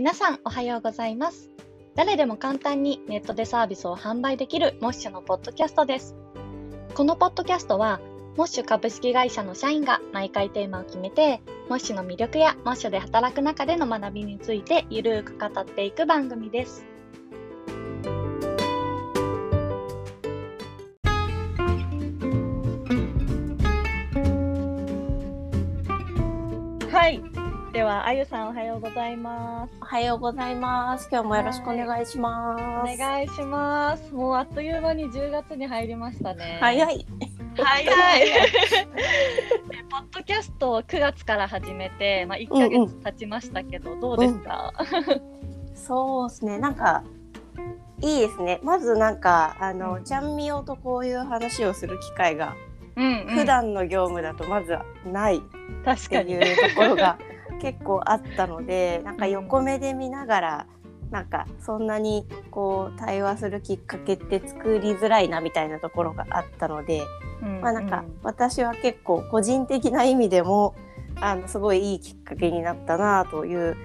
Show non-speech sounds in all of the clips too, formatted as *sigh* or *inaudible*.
皆さんおはようございます。誰でも簡単にネットでサービスを販売できるモッシュのポッドキャストです。このポッドキャストは、モッシュ株式会社の社員が毎回テーマを決めて、モッシュの魅力やモッシュで働く中での学びについてゆるーく語っていく番組です。は、あゆさんおはようございます。おはようございます。今日もよろしくお願いします。お願いします。もうあっという間に10月に入りましたね。早い。早い。で *laughs* ポッドキャストを9月から始めて、まあ、1ヶ月経ちましたけど、どうですか、そうですね。なんかいいですね。まずなんかあの、うんちゃんみよとこういう話をする機会が、うん、普段の業務だとまずはないっ確かにていうところが結構あったので、なんか横目で見ながら。なんかそんなにこう対話するきっかけって作りづらいなみたいなところがあったので、うんまあなんか私は結構個人的な意味でもあのすごいいいきっかけになったなという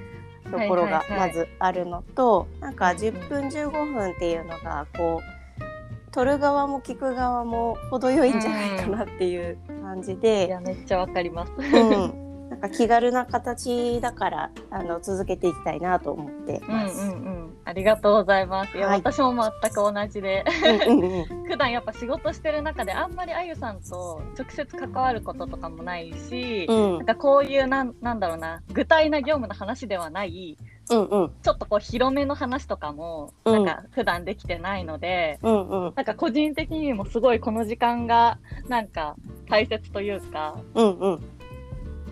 ところがはいはいはい。まずあるのと、なんかうんうん10分15分っていうのがこう撮る側も聞く側も程よいんじゃないかなっていう感じいで、やめっちゃわかります。うん、なんか気軽な形だからあの続けていきたいなと思ってうんます。うんうん、ありがとうございます。いや、はい。私も全く同じで、うんうんうん。*laughs* 普段やっぱ仕事してる中であんまりあゆさんと直接関わることとかもないし、うん。なんかこういうなんなんだろうな。具体な業務の話ではない。うんうん。ちょっとこう広めの話とかもうん。なんか普段できてないので、うんうん。なんか個人的にもすごいこの時間がなんか大切というかうんうん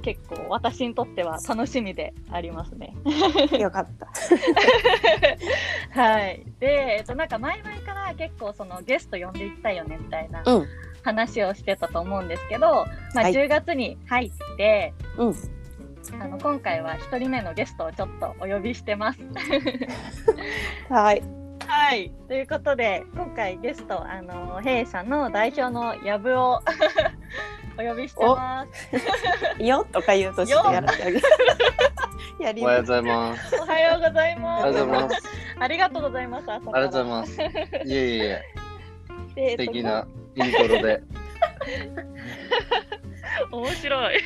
結構私にとっては楽しみでありますね。よかった。*laughs* はい。で、えっとなんか前々から結構そのゲスト呼んでいきたいよねみたいなうん話をしてたと思うんですけど、まあはい10月に入って、うんあの今回は1人目のゲストをちょっとお呼びしてます。*laughs* はい。はい。ということで、今回ゲスト、あの弊社の代表のやぶをお呼びしてます。*laughs* よとか言うとちょっとやらせてあげる。*laughs* やりおはようございます。おはようございおます。はようございます。ありがとうございます。ありがとうございます。いえいえい *laughs* え、で素敵なイントロで。面白い。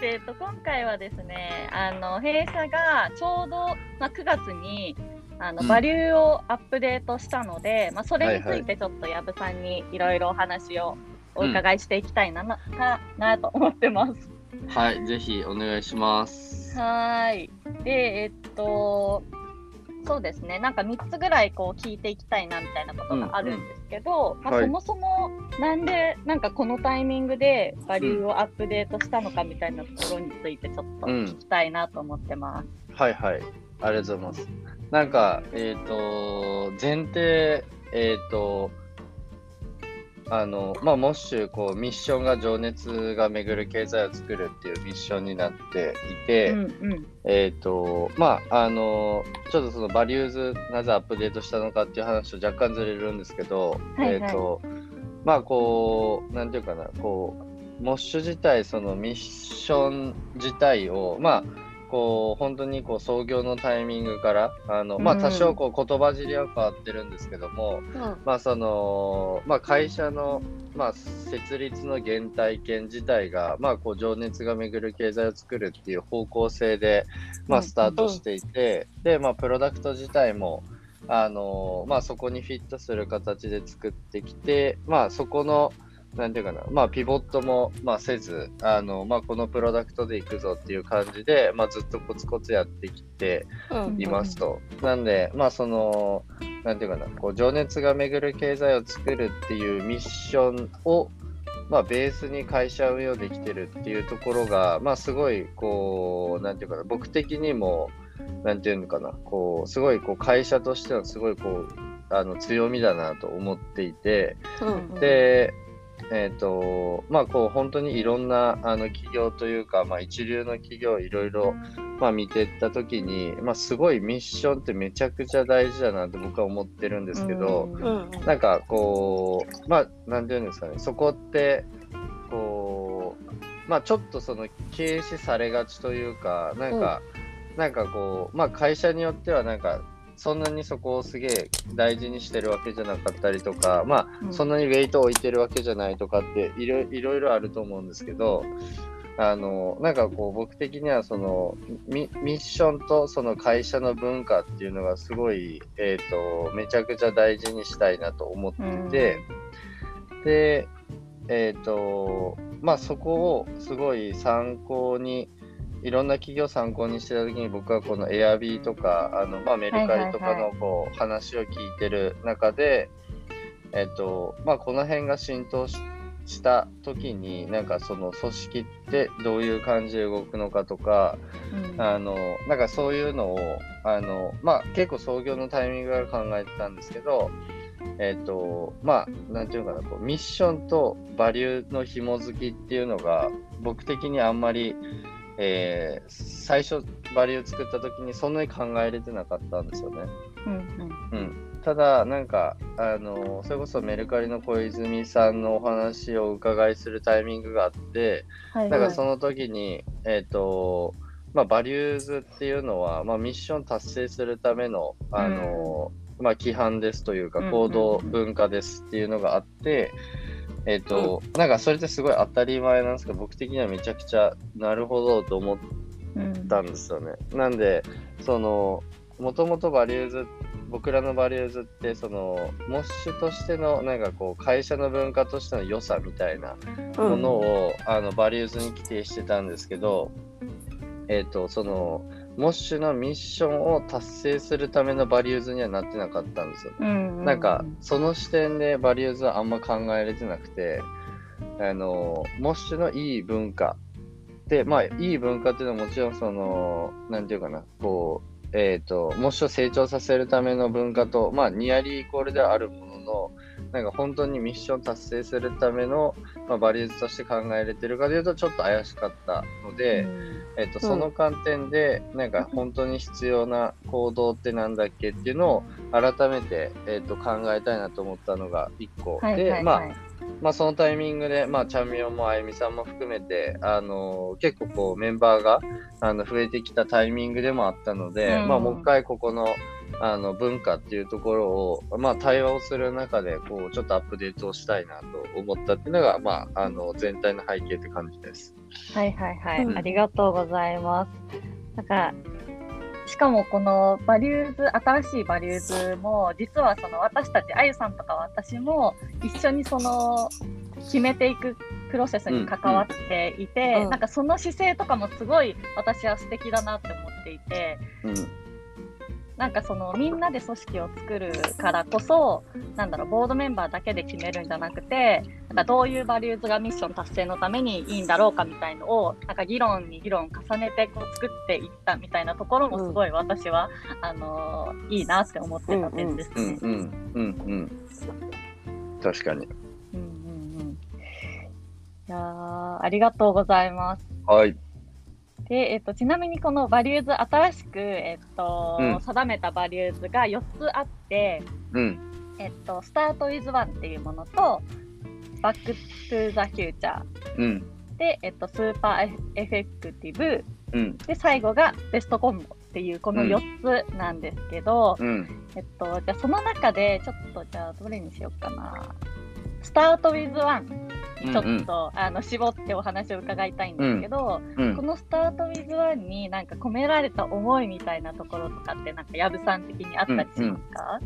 でえっと、今回はですね、あの弊社がちょうど、まあ、9月にあのうんバリューをアップデートしたので、まあ、それにつはいてちょっと矢部さんにいろいろお話をお伺いしていきたいな,、なかなと思ってます。はい、ぜひお願いします。はーい。で、えっと、そうですね、なんか3つぐらいこう聞いていきたいなみたいなことがあるんですけど、まあ、はいそもそもなんでなんかこのタイミングでバリューをアップデートしたのかみたいなところについてちょっと聞きたいなと思ってます。はいはい、ありがとうございます。なんか、えっ、と、前提、えっ、と、あの、まあ、モッシュ、こう、ミッションが情熱が巡る経済を作るっていうミッションになっていて、うんうん。えっ、と、まあ、あの、ちょっとそのバリューズ、なぜアップデートしたのかっていう話と若干ずれるんですけど、はいはい。えっ、と、まあ、こう、なんていうかな、こう、モッシュ自体、そのミッション自体を、まあ、こう、本当にこう創業のタイミングから、あの、まあ、うん多少こう言葉尻は変わってるんですけども、まあそのまあ、会社の、まあ、設立の原体験自体が、まあ、こう情熱が巡る経済を作るっていう方向性で、まあ、うんスタートしていて、で、まあ、プロダクト自体も、あのまあ、そこにフィットする形で作ってきて、まあ、そこのなんていうかな、まあ、ピボットも、まあ、せず、あのまあ、このプロダクトでいくぞっていう感じで、まあ、ずっとコツコツやってきて、うん。いますと。なんで、まあその、なんていうかな、こう情熱が巡る経済を作るっていうミッションを、まあベースに会社運用できてるっていうところが、まあすごい、こう、なんていうかな、僕的にも、なんていうのかな、こう、すごいこう会社としてのすごいこう、あの強みだなと思っていて、うんで、えっ、と、まあ、こう、本当にいろんな、あの、企業というか、まあ、一流の企業いろいろ、まあ、見てったときに、まあ、すごいミッションってめちゃくちゃ大事だなって僕は思ってるんですけど、うんうん。なんか、こう、まあ、なんていうんですかね、そこって、こう、まあ、ちょっとその、軽視されがちというか、なんか、なんかこう、まあ会社によってはなんか、そんなにそこをすげえ大事にしてるわけじゃなかったりとか、まあ、うん。そんなにウェイトを置いてるわけじゃないとかっていろいろいろあると思うんですけど、あの、なんかこう僕的にはそのミミッションとその会社の文化っていうのがすごい、えっ、と、めちゃくちゃ大事にしたいなと思っていて、で、えっ、と、まあそこをすごい参考に、いろんな企業を参考にしてた時に僕はこの Airb とか、あのまあ、メルカリとかのこう話を聞いてる中で、えっ、と、まあこの辺が浸透しした時に、なんかその組織ってどういう感じで動くのかとか、うん。あの、なんかそういうのを、あの、まあ結構創業のタイミングから考えてたんですけど、えっ、と、まあ、なんていうのかな、こうミッションとバリューの紐づきっていうのが、僕的にあんまり、えー最初バリュー作った時にそんなに考えれてなかったんですよね。うんうん、ただ、なんか、あの、それこそメルカリの小泉さんのお話をお伺いするタイミングがあって、はいなんかその時に、えっ、と、まあ、 Values っていうのは、まあ、ミッション達成するための、あの、まあ、規範ですというか、うん。行動文化ですっていうのがあって、えっ、と、なんかそれってすごい当たり前なんですけど、僕的にはめちゃくちゃなるほどと思っうんたんですよね。なんで、その、もともと Values、僕らの Values って、その、 MOSH としての、なんかこう、会社の文化としての良さみたいなものを、あの、 Values に規定してたんですけど、えっ、と、その、 MOSH のミッションを達成するための Values にはなってなかったんですよ。うんなんか、その視点で Values はあんま考えれてなくて、あの、 MOSH のいい文化で、まあ、いい文化っていうのはもちろん、その、なんていうかな、こう、えっ、と、 MOSH を成長させるための文化と、まあ、 nearly equal ではあるものの、なんか本当にミッション達成するための、まあ、バリューズとして考えれてるかというと、ちょっと怪しかったので、えっと、その観点で、なんか本当に必要な行動ってなんだっけっていうのを改めて、えっと、考えたいなと思ったのが一個。で、まあ、まあ、そのタイミングで、まあ、チャンミオもあゆみさんも含めて、あの結構こうメンバーがあの増えてきたタイミングでもあったので、うんまあ、もう一回ここのあの文化っていうところを、まあ、対話をする中でこうちょっとアップデートをしたいなと思ったっていうのが、まあ、あの全体の背景って感じです。はいはいはい、うんありがとうございます。なんかしかもこのバリューズ新しいバリューズも実はその私たちあゆさんとか私も一緒にその決めていくプロセスに関わっていて、うん。うん。なんかその姿勢とかもすごい私は素敵だなって思っていてうんなんかそのみんなで組織を作るからこそなんだろうボードメンバーだけで決めるんじゃなくてなんかどういうバリューズがミッション達成のためにいいんだろうかみたいのをなんか議論に議論を重ねてこう作っていったみたいなところもすごい私は、あのーいいなって思ってた点ですね。うんうんうんうん確かに。うんうんうんいやーありがとうございます。はい。で、えっと、ちなみにこの Values 新しく、えっとうん定めた Values が4つあって、うん。えっと、 Start with One っていうものと、バックトゥザフューチャーうん。で、えっと、 Super Effective うん。で、最後が Best Combo っていうこのうん4つなんですけど、うん。えっと、じゃあその中でちょっとじゃあどれにしようかな。 Start with One にちょっと、あの絞ってお話を伺いたいんですけど、うんこのスタートウィズワンになんか込められた思いみたいなところとかってなんか矢部さん的にあったりしますか、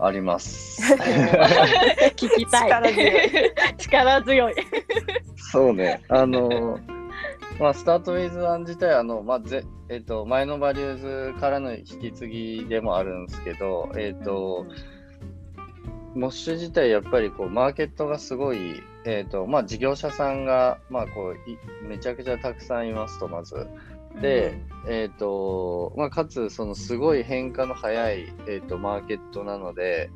あります。*laughs* 聞きたい。力強い。力強い。そうね。あの、まあ、スタートウィズワン自体、あの、まあ、ぜ、えっ、と、前のバリューズからの引き継ぎでもあるんですけど、えっ、と、モッシュ自体、やっぱりこう、マーケットがすごい、えっ、と、まあ、事業者さんが、まあ、こうい、めちゃくちゃたくさんいますと、まず。で、えっ、と、まあ、かつ、そのすごい変化の早い、えっ、と、マーケットなので、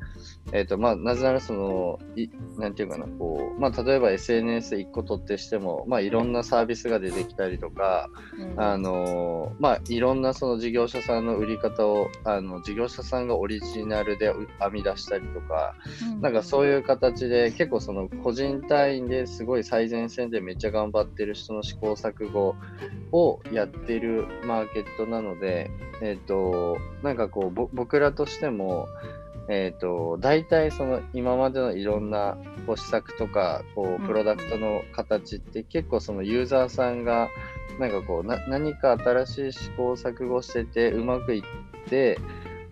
えっ、と、まあ、なぜなら、その、い、なんていうかな、こう、まあ、例えば SNS1 個取ってしても、まあ、いろんなサービスが出てきたりとか、うん。あのまあ、いろんなその事業者さんの売り方を、あの、事業者さんがオリジナルでう編み出したりとか、なんかそういう形で結構その個人単位ですごい最前線でめっちゃ頑張ってる人の試行錯誤をやってるマーケットなので、えっ、と、なんかこう、僕らとしても、えっ、と、大体その今までのいろんなこう施策とか、こう、プロダクトの形って結構そのユーザーさんが、なんかこうな、何か新しい試行錯誤してて、うまくいって、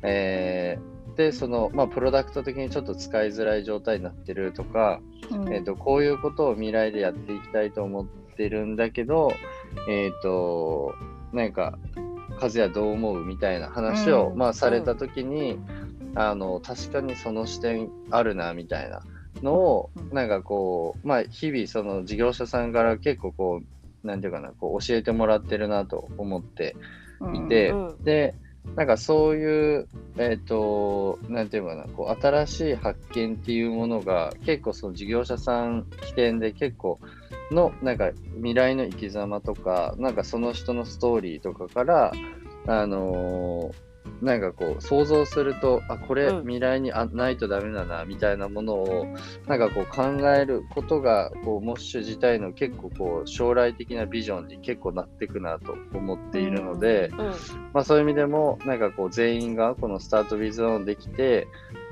えー、で、その、まあ、プロダクト的にちょっと使いづらい状態になってるとか、うん、えっ、と、こういうことを未来でやっていきたいと思ってるんだけど、えっ、と、なんか、和也どう思うみたいな話を、うん、まあ、されたときに、あの、確かにその視点あるな、みたいなのを、なんかこう、まあ、日々、その事業者さんから結構こう、なんていうかな、こう教えてもらってるなと思っていて、うん。うん、で、なんかそういう、えっ、ー、と、なんていうかな、こう、新しい発見っていうものが、結構その事業者さん起点で結構の、なんか未来の生き様とか、なんかその人のストーリーとかから、あのーなんかこう想像するとあこれ未来にあないとダメだなみたいなものをなんかこう考えることがこうモッシュ自体の結構こう将来的なビジョンに結構なっていくなと思っているので、うん。うん、まあ、そういう意味でもなんかこう全員がこのスタートビズオンできて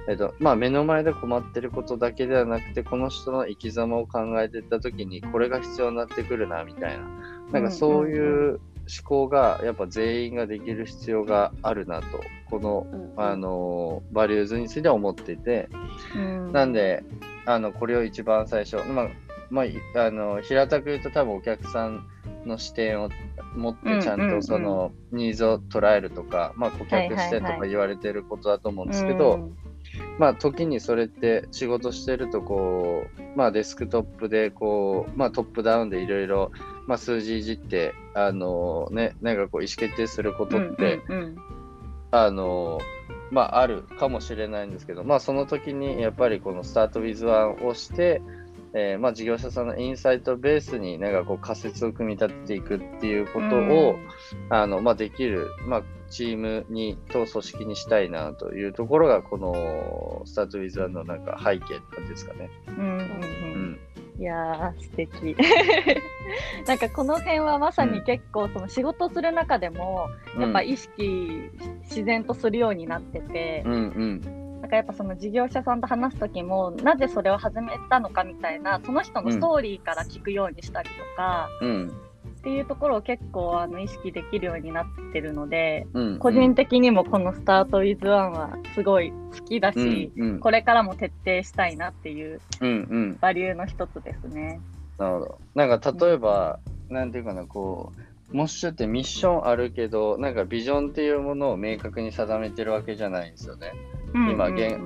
えっとまあ、目の前で困ってることだけではなくてこの人の生き様を考えていった時にこれが必要になってくるなみたいな。なんかそういう思考がやっぱ全員ができる必要があるなとこの、うん、あのバリューズについては思っていて、うん、なんであのこれを一番最初、まあまあ、あの平たく言うと多分お客さんの視点を持ってちゃんとそのニーズを捉えるとか、まあ、顧客視点とか言われてることだと思うんですけど、まあ時にそれって仕事してるとこう、まあデスクトップでこう、まあトップダウンでいろいろ、まあ数字いじって、あのね、なんかこう意思決定することって、うんうんうん、あの、まああるかもしれないんですけど、まあその時にやっぱりこのスタートウィズワンをして、えー、まあ、事業者さんのインサイトベースになんかこう仮説を組み立てていくっていうことを、あのまあ、できる、まあ、チームにと組織にしたいなというところがこのスタートウィズワンのなんか背景ですかね。うん、うんうん。いやー素敵。*laughs* なんかこの辺はまさに結構その仕事する中でもやっぱ意識自然とするようになってて、うんうん。なんかやっぱその事業者さんと話す時もなぜそれを始めたのかみたいなその人のストーリーから聞くようにしたりとか、うん、っていうところを結構あの意識できるようになってるので、うん、個人的にもこの「スタートウィズワンはすごい好きだし、うんうん、これからも徹底したいなっていうバリューの一つですね。なるほど。なんか例えば、うん、なんていうかなこうモッシュってミッションあるけどなんかビジョンっていうものを明確に定めてるわけじゃないんですよね。今現、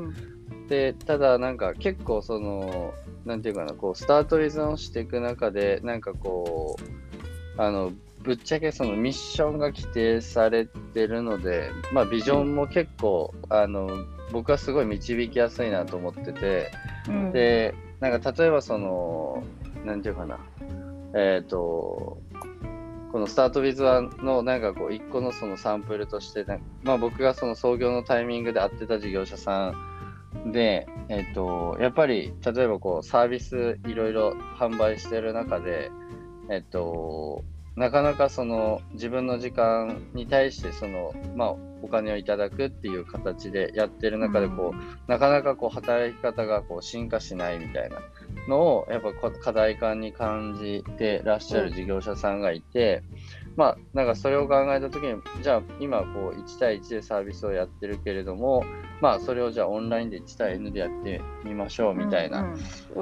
でただなんか結構そのなんていうかなこうスタート依存していく中でなんかこうあのぶっちゃけそのミッションが規定されてるので、まあ、ビジョンも結構、あの僕はすごい導きやすいなと思ってて、うん、でなんか例えばそのなんていうかなえっ、ー、とこのスタートウィズワンのなんかこう一個のそのサンプルとしてまあ、僕がその創業のタイミングで会ってた事業者さんで、えっ、と、やっぱり例えばこうサービスいろいろ販売してる中で、えっ、と、なかなかその自分の時間に対してその、まあ、お金をいただくっていう形でやってる中でこう、うん、なかなかこう働き方がこう進化しないみたいなのをやっぱ課題感に感じてらっしゃる事業者さんがいて、うん、まあなんかそれを考えた時にじゃあ今こう1対1でサービスをやってるけれどもまあそれをじゃあオンラインで1対 N でやってみましょうみたいな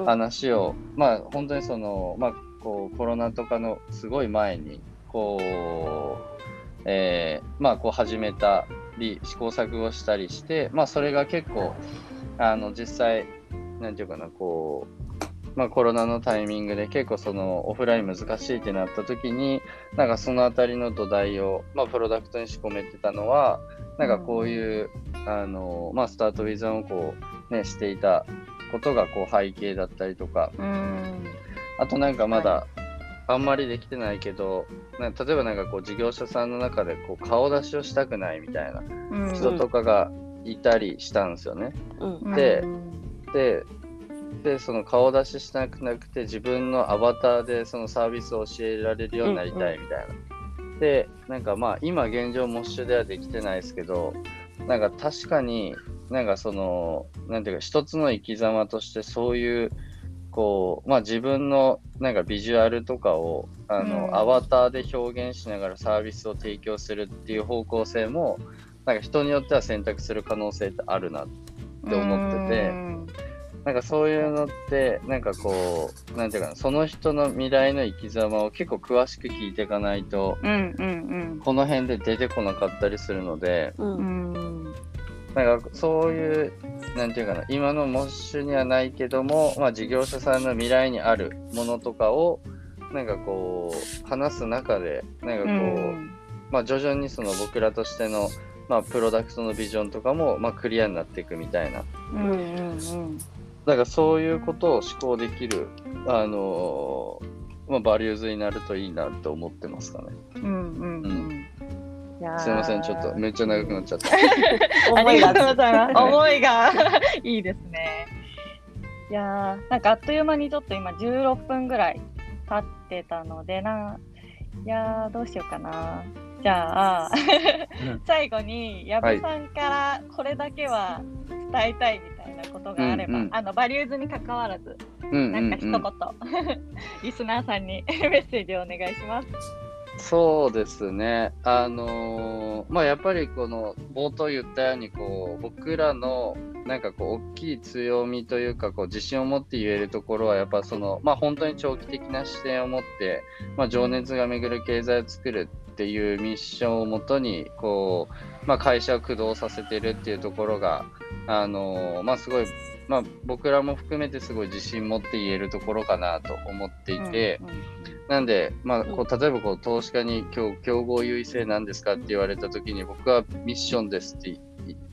話を、まあ本当にそのまあこうコロナとかのすごい前にこう、えー、まあこう始めたり試行錯誤したりしてまあそれが結構あの実際なんていうかなこうまあ、コロナのタイミングで結構そのオフライン難しいってなった時になんかそのあたりの土台を、まあ、プロダクトに仕込めてたのはなんかこういう、あのまあ、スタートウィズンをこう、ね、していたことがこう背景だったりとか、うん、あとなんかまだ、あんまりできてないけど、例えばなんかこう事業者さんの中でこう顔出しをしたくないみたいな人とかがいたりしたんですよね。うん、でででその顔出ししなくなくて自分のアバターでそのサービスを教えられるようになりたいみたいな。うんうん、ってなんかまあ今現状モッシュではできてないですけどなんか確かになんかそのなんていうか一つの生き様としてそういうこうまあ自分のなんかビジュアルとかをあの、うん。アバターで表現しながらサービスを提供するっていう方向性もなんか人によっては選択する可能性ってあるなって思っててうん。なんかそういうのって、なんかこう、なんていうかな、その人の未来の生き様を結構詳しく聞いていかないと、うんうんこの辺で出てこなかったりするので、ううんん。うんなんかそういう、なんていうかな、今のモッシュにはないけども、まあ事業者さんの未来にあるものとかを、なんかこう、話す中で、なんかこう、うんまあ徐々にその僕らとしての、まあプロダクトのビジョンとかも、まあクリアになっていくみたいな。うんうんだからそういうことを思考できる、あのーまあ、バリューズになるといいなって思ってますかね。うんうんうんすいません、ちょっとめっちゃ長くなっちゃった。*laughs* あ思いがりがとうございます。はい思いが *laughs* いいですね。いやーなんかあっという間にちょっと今16分ぐらい経ってたのでな、いやーどうしようかな。じゃあ、最後に矢部さんからこれだけは伝えたいみたいなことがあれば、うんうんあのバリューズに関わらず、うんうんなんか一言、うん、リスナーさんにメッセージをお願いします。そうですね。あのーまあやっぱりこの冒頭言ったようにこう僕らのなんかこう大きい強みというかこう自信を持って言えるところはやっぱそのまあ本当に長期的な視点を持って、まあ、情熱が巡る経済を作るっていうミッションをもとにこう、まあ、会社を駆動させてるっていうところがあのーまあすごいまあ僕らも含めてすごい自信を持って言えるところかなと思っていて、うんうんなんで、まあ、こう例えばこう投資家に今日競合優位性なんですかって言われたときに僕はミッションですってい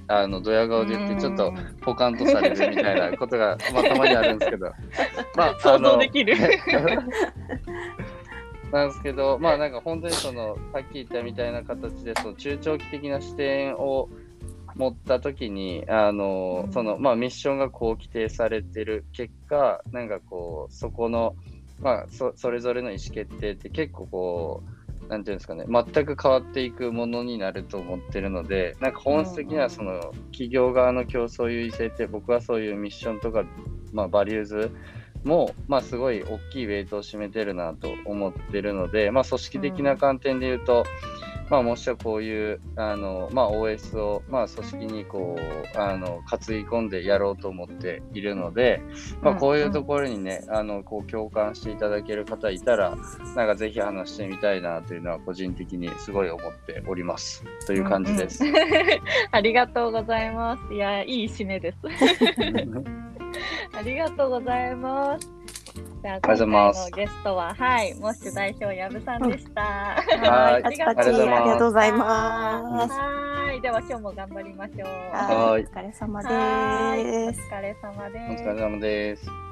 あのドヤ顔で言ってちょっとポカンとされるみたいな *laughs* ことが、まあ、たまにあるんですけど、*laughs* まあ、想像できる。*laughs* なんですけど、まあなんか本当にそのさっき言ったみたいな形でその中長期的な視点を持ったときにあの、うん。そのまあミッションがこう規定されてる結果なんかこうそこのまあそそれぞれの意思決定って結構こうなんていうんですかね全く変わっていくものになると思ってるのでなんか本質的にはその企業側の競争優位性って僕はそういうミッションとかまあバリューズも、まあ、すごい大きいウェイトを占めてるなと思ってるので、まあ、組織的な観点で言うと、まあ、もしはこういうあの、まあ、OS を、まあ、組織にこうあの担ぎ込んでやろうと思っているので、まあ、こういうところにね、あのこう共感していただける方いたらなんかぜひ話してみたいなというのは個人的にすごい思っておりますという感じです。うんうん *laughs* ありがとうございます。いや、いい締めです。*laughs* *laughs* ありがとうございます。じゃあ、ありがとうござい今回ますのゲストは、はい、モッシュ代表、やぶさんでした。はいパチパチありがとうございます。はい、では、今日も頑張りましょう。ははいい、お疲れ様です。疲れ様おです。疲れ様です。